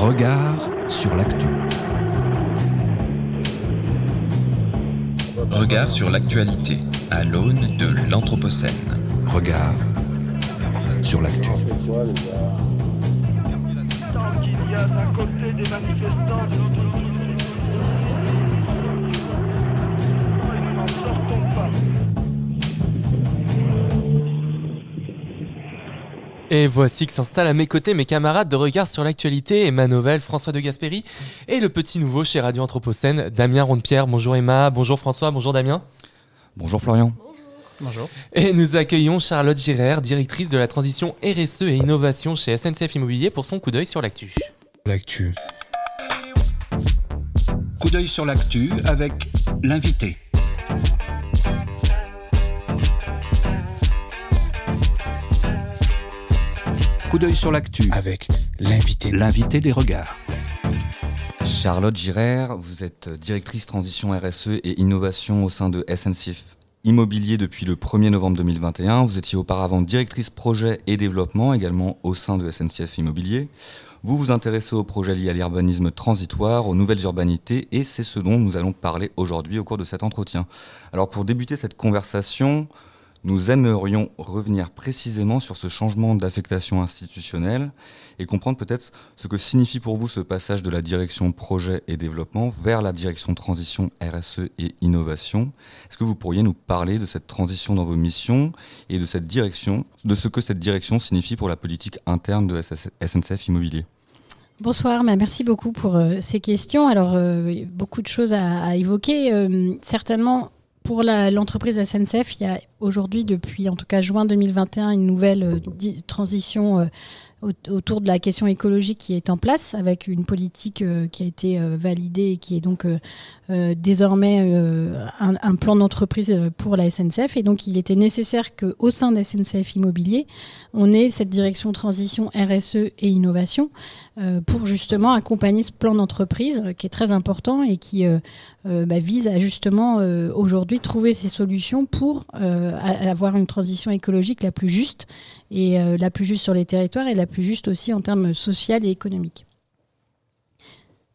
Regard sur l'actu. Regard sur l'actualité à l'aune de l'Anthropocène. Regard sur l'actu. Tant qu'il y a d'un côté des manifestants, de l'autre Et voici que s'installent à mes côtés mes camarades de regard sur l'actualité, Emma Novel, François de Gasperi et le petit nouveau chez Radio Anthropocène, Damien Rondepierre. Bonjour Emma, bonjour François, bonjour Damien. Bonjour Florian. Et nous accueillons Charlotte Girard, directrice de la transition RSE et innovation chez SNCF Immobilier pour son coup d'œil sur l'actu. L'actu. Coup d'œil sur l'actu avec l'invité. Coup d'œil sur l'actu Avec l'invité. l'invité des regards. Charlotte Girard, vous êtes directrice transition RSE et innovation au sein de SNCF Immobilier depuis le 1er novembre 2021. Vous étiez auparavant directrice projet et développement également au sein de SNCF Immobilier. Vous vous intéressez aux projets liés à l'urbanisme transitoire, aux nouvelles urbanités et c'est ce dont nous allons parler aujourd'hui au cours de cet entretien. Alors pour débuter cette conversation, nous aimerions revenir précisément sur ce changement d'affectation institutionnelle et comprendre peut-être ce que signifie pour vous ce passage de la direction projet et développement vers la direction transition RSE et innovation. Est-ce que vous pourriez nous parler de cette transition dans vos missions et de cette direction, de ce que cette direction signifie pour la politique interne de SNCF Immobilier? Bonsoir, bah, merci beaucoup pour euh, ces questions. Alors, euh, beaucoup de choses à, à évoquer. Euh, certainement, pour l'entreprise SNCF, il y a aujourd'hui, depuis en tout cas juin 2021, une nouvelle euh, transition euh, autour de la question écologique qui est en place, avec une politique euh, qui a été euh, validée et qui est donc euh, désormais un, plan d'entreprise pour la SNCF. Et donc, il était nécessaire qu'au sein de SNCF Immobilier, on ait cette direction transition RSE et innovation pour justement accompagner ce plan d'entreprise qui est très important et qui bah, vise à justement aujourd'hui trouver ces solutions pour avoir une transition écologique la plus juste et euh, la plus juste sur les territoires et la plus juste aussi en termes social et économiques.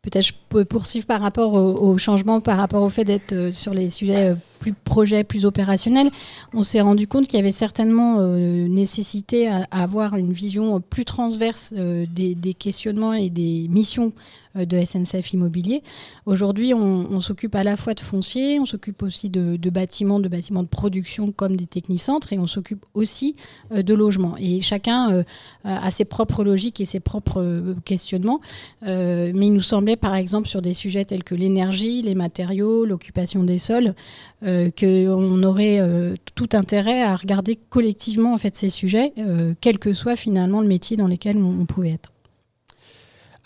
Peut-être je peux poursuivre par rapport au, au changement, par rapport au fait d'être euh, sur les sujets euh, plus projets, plus opérationnels. On s'est rendu compte qu'il y avait certainement euh, nécessité à, avoir une vision plus transverse euh, des, questionnements et des missions euh, de SNCF Immobilier. Aujourd'hui, on, s'occupe à la fois de foncier, on s'occupe aussi de, de bâtiments, de bâtiments de production comme des technicentres, et on s'occupe aussi de logements. Et chacun a ses propres logiques et ses propres questionnements. Mais il nous semblait, par exemple, sur des sujets tels que l'énergie, les matériaux, l'occupation des sols, euh, qu'on aurait euh, tout intérêt à regarder collectivement en fait ces sujets, euh, quel que soit finalement le métier dans lequel on, on pouvait être.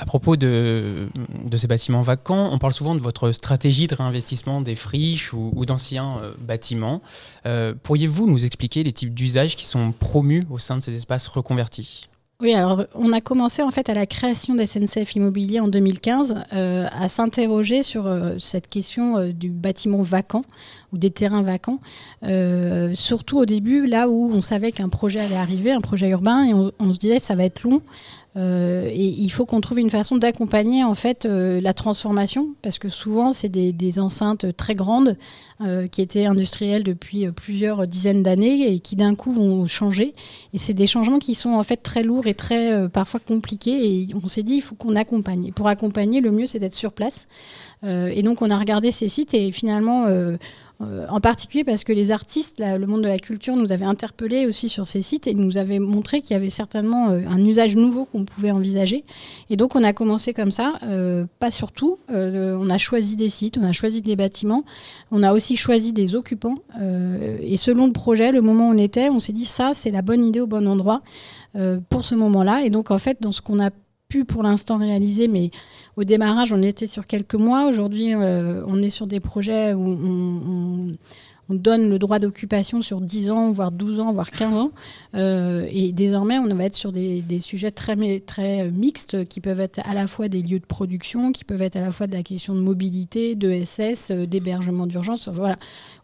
À propos de, de ces bâtiments vacants, on parle souvent de votre stratégie de réinvestissement des friches ou, ou d'anciens euh, bâtiments. Euh, Pourriez-vous nous expliquer les types d'usages qui sont promus au sein de ces espaces reconvertis? Oui, alors on a commencé en fait à la création de SNCF Immobilier en 2015 euh, à s'interroger sur cette question du bâtiment vacant ou des terrains vacants. Euh, surtout au début, là où on savait qu'un projet allait arriver, un projet urbain, et on, se disait ça va être long. Euh, et il faut qu'on trouve une façon d'accompagner en fait euh, la transformation parce que souvent c'est des, enceintes très grandes qui étaient industrielles depuis plusieurs dizaines d'années et qui d'un coup vont changer et c'est des changements qui sont en fait très lourds et très parfois compliqués et on s'est dit il faut qu'on accompagne et pour accompagner le mieux c'est d'être sur place et donc on a regardé ces sites et finalement euh, euh, en particulier parce que les artistes, le monde de la culture nous avait interpellés aussi sur ces sites et nous avait montré qu'il y avait certainement euh, un usage nouveau qu'on pouvait envisager. Et donc on a commencé comme ça, euh, pas sur tout. Euh, on a choisi des sites, on a choisi des bâtiments, on a aussi choisi des occupants. euh, et selon le projet, le moment où on était, on s'est dit ça c'est la bonne idée au bon endroit euh, pour ce moment-là. Et donc en fait dans ce qu'on a pour l'instant réaliser, mais au démarrage, on était sur quelques mois. Aujourd'hui, euh, on est sur des projets où on, on- on donne le droit d'occupation sur 10 ans, voire 12 ans, voire 15 ans. Euh, et désormais, on va être sur des, sujets très, mi- très mixtes qui peuvent être à la fois des lieux de production, qui peuvent être à la fois de la question de mobilité, de SS, euh, d'hébergement d'urgence. Voilà.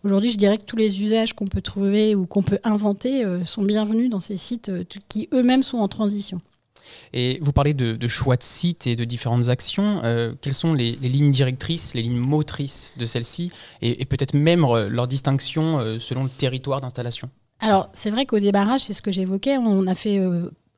Aujourd'hui, je dirais que tous les usages qu'on peut trouver ou qu'on peut inventer sont bienvenus dans ces sites qui eux-mêmes sont en transition. Et vous parlez de, choix de sites et de différentes actions. Euh, quelles sont les, lignes directrices, les lignes motrices de celles-ci et, peut-être même euh, leur distinction euh, selon le territoire d'installation? Alors, c'est vrai qu'au démarrage, c'est ce que j'évoquais, on a fait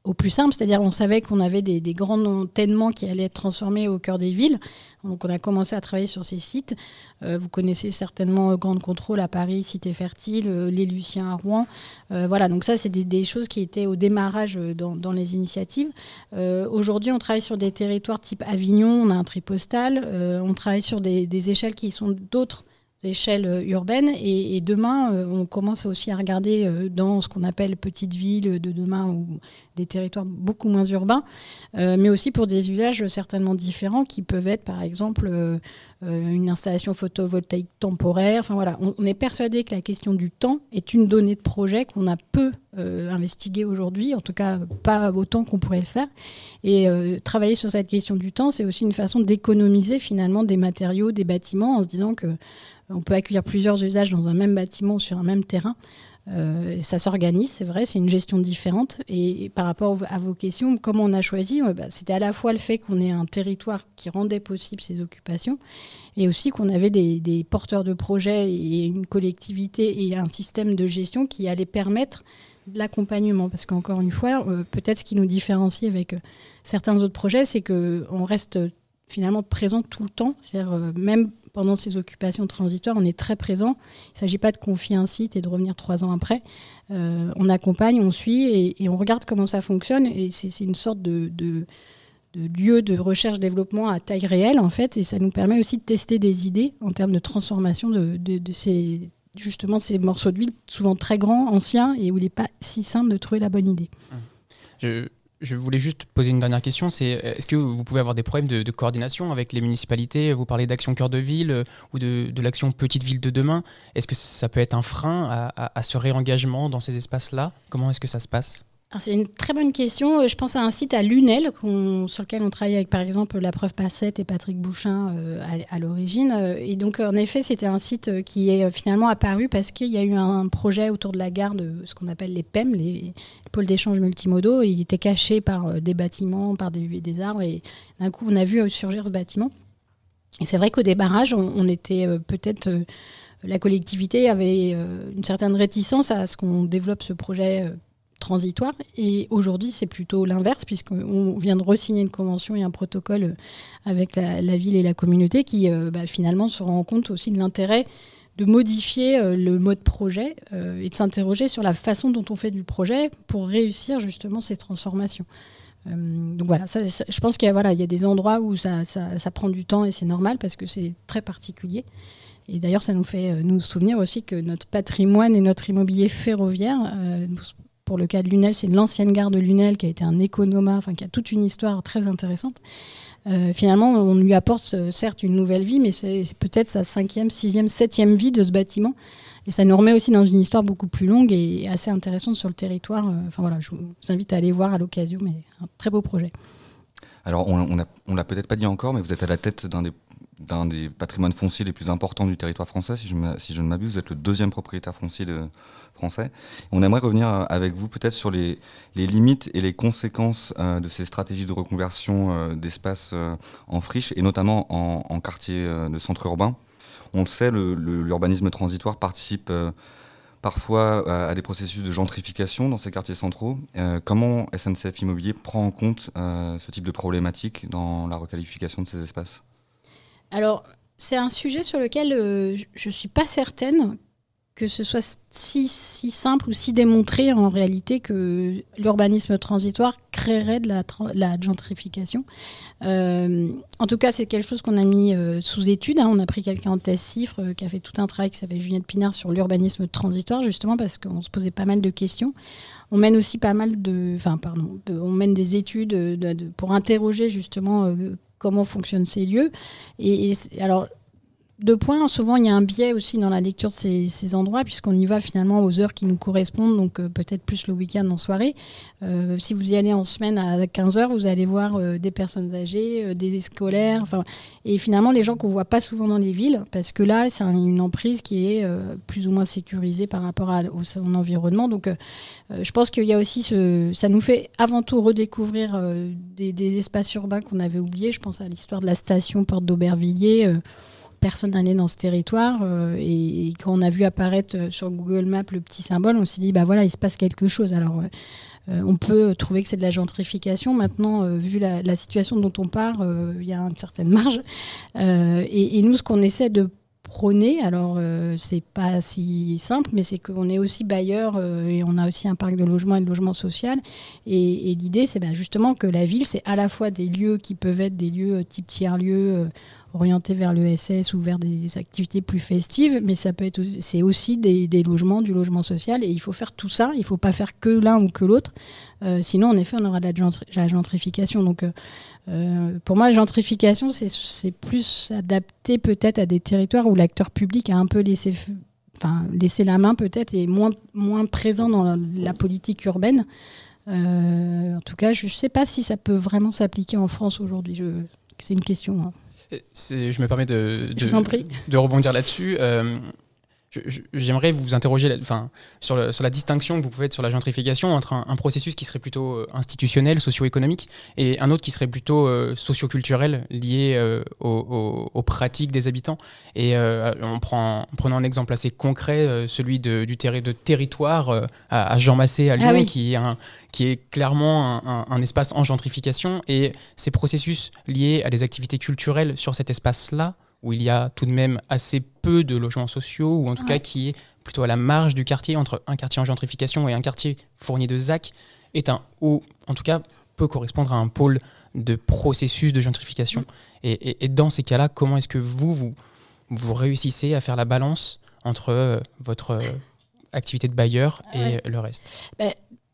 au plus simple, c'est-à-dire on savait qu'on avait des, grands enterrements qui allaient être transformés au cœur des villes. Donc on a commencé à travailler sur ces sites. Euh, vous connaissez certainement euh, Grande Contrôle à Paris, Cité Fertile, euh, les Luciens à Rouen. Voilà, donc ça c'est des, choses qui étaient au démarrage dans, les initiatives. Aujourd'hui, on travaille sur des territoires type Avignon, on a un tripostal, on travaille sur des échelles qui sont d'autres échelles euh, urbaines. Et, demain euh, on commence aussi à regarder euh, dans ce qu'on appelle petites villes de demain ou des territoires beaucoup moins urbains mais aussi pour des usages certainement différents qui peuvent être par exemple une installation photovoltaïque temporaire. Enfin voilà. On, on est persuadé que la question du temps est une donnée de projet qu'on a peu investiguée aujourd'hui en tout cas pas autant qu'on pourrait le faire. Et travailler sur cette question du temps c'est aussi une façon d'économiser finalement des matériaux des bâtiments en se disant que on peut accueillir plusieurs usages dans un même bâtiment sur un même terrain. Euh, ça s'organise, c'est vrai, c'est une gestion différente. Et, par rapport à vos questions, comment on a choisi bah, C'était à la fois le fait qu'on ait un territoire qui rendait possible ces occupations, et aussi qu'on avait des, porteurs de projets et une collectivité et un système de gestion qui allait permettre de l'accompagnement. Parce qu'encore une fois, euh, peut-être ce qui nous différencie avec euh, certains autres projets, c'est qu'on reste finalement présent tout le temps. C'est-à-dire, euh, même pendant ces occupations transitoires, on est très présent. Il ne s'agit pas de confier un site et de revenir trois ans après. Euh, on accompagne, on suit et, on regarde comment ça fonctionne. Et c'est une sorte de, lieu de recherche-développement à taille réelle, en fait. Et ça nous permet aussi de tester des idées en termes de transformation de, ces, justement, ces morceaux de ville, souvent très grands, anciens, et où il n'est pas si simple de trouver la bonne idée. Je voulais juste poser une dernière question. C'est est-ce que vous pouvez avoir des problèmes de, coordination avec les municipalités? Vous parlez d'action cœur de ville euh, ou de, l'action petite ville de demain. Est-ce que ça peut être un frein à, ce réengagement dans ces espaces-là? Comment est-ce que ça se passe? C'est une très bonne question. Euh, Je pense à un site à Lunel sur lequel on travaille avec par exemple la preuve Passette et Patrick Bouchin euh, à, l'origine. Euh, Et donc en effet c'était un site qui est finalement apparu parce qu'il y a eu un projet autour de la gare de ce qu'on appelle les PEM, les pôles d'échange multimodaux. Il était caché par des bâtiments, par des, des arbres et d'un coup on a vu surgir ce bâtiment. Et c'est vrai qu'au débarrage on, était peut-être... la collectivité avait une certaine réticence à ce qu'on développe ce projet transitoire. Et aujourd'hui, c'est plutôt l'inverse, puisqu'on vient de re-signer une convention et un protocole euh, avec la, ville et la communauté qui, euh, bah, finalement, se rend compte aussi de l'intérêt de modifier euh, le mode projet et de s'interroger sur la façon dont on fait du projet pour réussir justement ces transformations. Donc voilà, je pense qu'il y, a- voilà, il y a des endroits où ça, ça- prend du temps et c'est normal parce que c'est très particulier. Et d'ailleurs, ça nous fait nous souvenir aussi que notre patrimoine et notre immobilier ferroviaire, pour le cas de Lunel, c'est l'ancienne gare de Lunel qui a été un économa, enfin qui a toute une histoire très intéressante. Euh, finalement, on lui apporte certes une nouvelle vie, mais c'est peut-être sa cinquième, sixième, septième vie de ce bâtiment. Et ça nous remet aussi dans une histoire beaucoup plus longue et assez intéressante sur le territoire. Euh, Enfin voilà, je vous invite à aller voir à l'occasion, mais un très beau projet. Alors, on on l'a peut-être pas dit encore, mais vous êtes à la tête d'un des, d'un des patrimoines fonciers les plus importants du territoire français, si je, si je ne m'abuse. Vous êtes le deuxième propriétaire foncier français. On aimerait revenir euh, avec vous peut-être sur les, limites et les conséquences euh, de ces stratégies de reconversion euh, d'espaces euh, en friche, et notamment en, en quartier de centre urbain. On le sait, l'urbanisme transitoire participe parfois à, à des processus de gentrification dans ces quartiers centraux. Comment SNCF Immobilier prend en compte ce type de problématique dans la requalification de ces espaces? Alors, c'est un sujet sur lequel euh, je ne suis pas certaine que ce soit si, si simple ou si démontré en réalité que l'urbanisme transitoire créerait de la, gentrification. Euh, en tout cas, c'est quelque chose qu'on a mis euh, sous étude. hein. On a pris quelqu'un en thèse cifre qui a fait tout un travail qui s'appelle Juliette Pinard sur l'urbanisme transitoire, justement parce qu'on se posait pas mal de questions. On mène aussi pas mal de, enfin pardon, on mène des études de- de- pour interroger justement comment fonctionnent ces lieux. Et, alors deux points. Souvent, il y a un biais aussi dans la lecture de ces, endroits, puisqu'on y va finalement aux heures qui nous correspondent, donc euh, peut-être plus le week-end en soirée. Euh, si vous y allez en semaine à 15h, vous allez voir euh, des personnes âgées, des scolaires, et finalement les gens qu'on voit pas souvent dans les villes, parce que là, c'est un- une emprise qui est plus ou moins sécurisée par rapport à, son environnement. Donc, je pense qu'il y a aussi ça nous fait avant tout redécouvrir des, des espaces urbains qu'on avait oubliés. Je pense à l'histoire de la station Porte d'Aubervilliers. Personne n'allait dans ce territoire euh, et, quand on a vu apparaître euh, sur Google Maps le petit symbole, on s'est dit bah voilà il se passe quelque chose. Alors euh, on peut trouver que c'est de la gentrification. Maintenant, vu la, situation dont on part, il y a une certaine marge. Et, nous, ce qu'on essaie de prôner, alors c'est pas si simple, mais c'est qu'on est aussi bailleur et on a aussi un parc de logement et de logement social. Et, et l'idée, c'est ben, justement que la ville, c'est à la fois des lieux qui peuvent être des lieux type tiers-lieux, orientés vers l'ESS ou vers des activités plus festives, mais ça peut être, c'est aussi des, logements, du logement social, et il faut faire tout ça. Il faut pas faire que l'un ou que l'autre, Euh, sinon, en effet, on aura de la, gentri- la gentrification. Donc, euh, euh, pour moi, la gentrification, c'est, plus adapté peut-être à des territoires où l'acteur public a un peu laissé, enfin, laissé la main peut-être et moins, moins présent dans la, politique urbaine. En tout cas, je ne sais pas si ça peut vraiment s'appliquer en France aujourd'hui. C'est une question. hein. Euh, Je me permets de, rebondir là-dessus. Euh, J'aimerais vous interroger enfin, sur, le- sur la distinction que vous pouvez être sur la gentrification entre un, un processus qui serait plutôt euh, institutionnel, socio-économique, et un autre qui serait plutôt euh, socio-culturel, lié euh, aux, aux- aux pratiques des habitants. Et euh, on prend, en prenant un exemple assez concret, celui de, du de territoire à, à Jean Massé à Lyon, Ah oui. qui, est un- qui est clairement un espace en gentrification. Et ces processus liés à des activités culturelles sur cet espace-là, où il y a tout de même assez peu de logements sociaux, ou en tout Ouais. cas qui est plutôt à la marge du quartier, entre un quartier en gentrification et un quartier fourni de ZAC, est un ou en tout cas peut correspondre à un pôle de processus de gentrification. Et, et- et dans ces cas-là, comment est-ce que vous, vous, vous réussissez à faire la balance entre euh, votre euh, activité de bailleur et Ouais. le reste?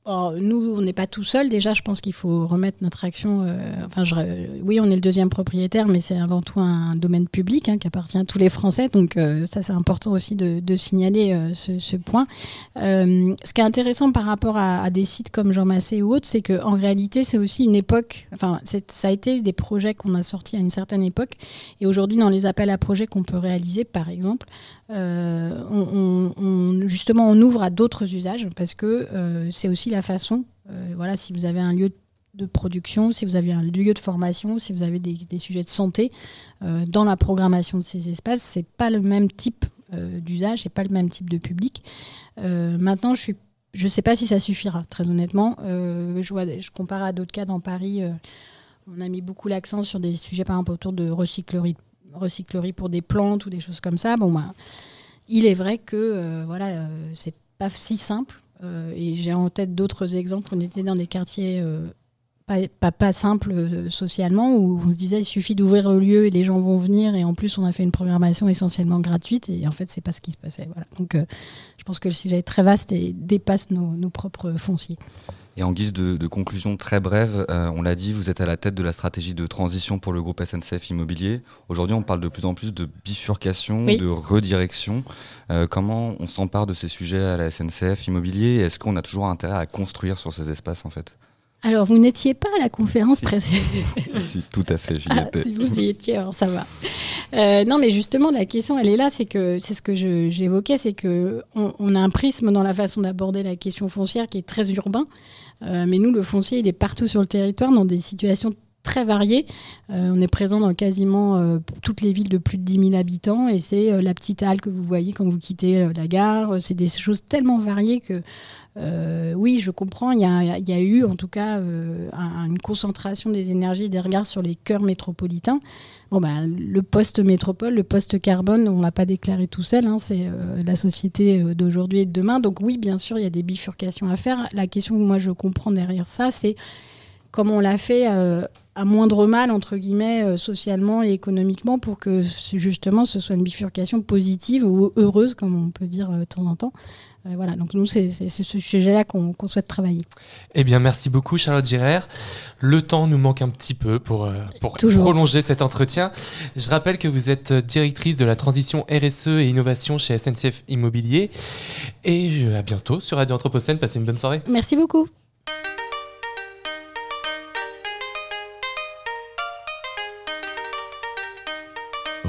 Nous, on n'est pas tout seul. Déjà, je pense qu'il faut remettre notre action. euh, enfin, je- oui, on est le deuxième propriétaire, mais c'est avant tout un domaine public hein, qui appartient à tous les Français. Donc, euh, ça, c'est important aussi de, signaler euh, ce, point. Ce qui est intéressant par rapport à, des sites comme Jean Massé ou autres, c'est qu'en réalité, c'est aussi une époque. Enfin, ça a été des projets qu'on a sortis à une certaine époque. Et aujourd'hui, dans les appels à projets qu'on peut réaliser, par exemple, on, on- justement, on ouvre à d'autres usages parce que c'est aussi la façon. euh, voilà, si vous avez un lieu de production, si vous avez un lieu de formation, si vous avez des, sujets de santé euh, dans la programmation de ces espaces, c'est pas le même type euh, d'usage, c'est pas le même type de public. Maintenant, je suis je ne sais pas si ça suffira, très honnêtement. Je, vois, je compare à d'autres cas dans Paris. on a mis beaucoup l'accent sur des sujets, par exemple, autour de recyclerie, recyclerie pour des plantes ou des choses comme ça. Bon, bah, il est vrai que voilà, c'est pas si simple. Euh, et j'ai en tête d'autres exemples. On était dans des quartiers euh, pas, pas, pas simples euh, socialement où on se disait il suffit d'ouvrir le lieu et les gens vont venir. Et en plus, on a fait une programmation essentiellement gratuite. Et en fait, c'est pas ce qui se passait. Voilà. Donc, euh, je pense que le sujet est très vaste et dépasse nos, nos propres fonciers. Et en guise de, de conclusion très brève, euh, on l'a dit, vous êtes à la tête de la stratégie de transition pour le groupe SNCF Immobilier. Aujourd'hui, on parle de plus en plus de bifurcation, Oui. de redirection. Euh, comment on s'empare de ces sujets à la SNCF Immobilier Est-ce qu'on a toujours intérêt à construire sur ces espaces en fait? Alors, vous n'étiez pas à la conférence Si. précédente. si, si, tout à fait, j'y Ah, étais. vous y étiez, alors ça va. Euh, non, mais justement, la question, elle est là, c'est que c'est ce que j'évoquais, c'est que on, on a un prisme dans la façon d'aborder la question foncière qui est très urbain, Euh, mais nous, le foncier, il est partout sur le territoire, dans des situations très variées. Euh, on est présent dans quasiment euh, toutes les villes de plus de 10 000 habitants, et c'est euh, la petite halle que vous voyez quand vous quittez la gare. C'est des choses tellement variées que oui, je comprends. Il y a, eu, en tout cas, un- une concentration des énergies et des regards sur les cœurs métropolitains. Bon, bah, le post-métropole, le post-carbone, on ne l'a pas déclaré tout seul. hein, c'est la société d'aujourd'hui et de demain. Donc oui, bien sûr, il y a des bifurcations à faire. La question que moi je comprends derrière ça, c'est comment on l'a fait à moindre mal, entre guillemets, euh, socialement et économiquement, pour que justement ce soit une bifurcation positive ou heureuse, comme on peut dire euh, de temps en temps. Euh, voilà, donc nous, c'est ce sujet-là qu'on souhaite travailler. Eh bien, merci beaucoup, Charlotte Girer. Le temps nous manque un petit peu pour, pour Toujours. prolonger cet entretien. Je rappelle que vous êtes directrice de la transition RSE et innovation chez SNCF Immobilier. Et à bientôt sur Radio Anthropocène. Passez une bonne soirée. Merci beaucoup.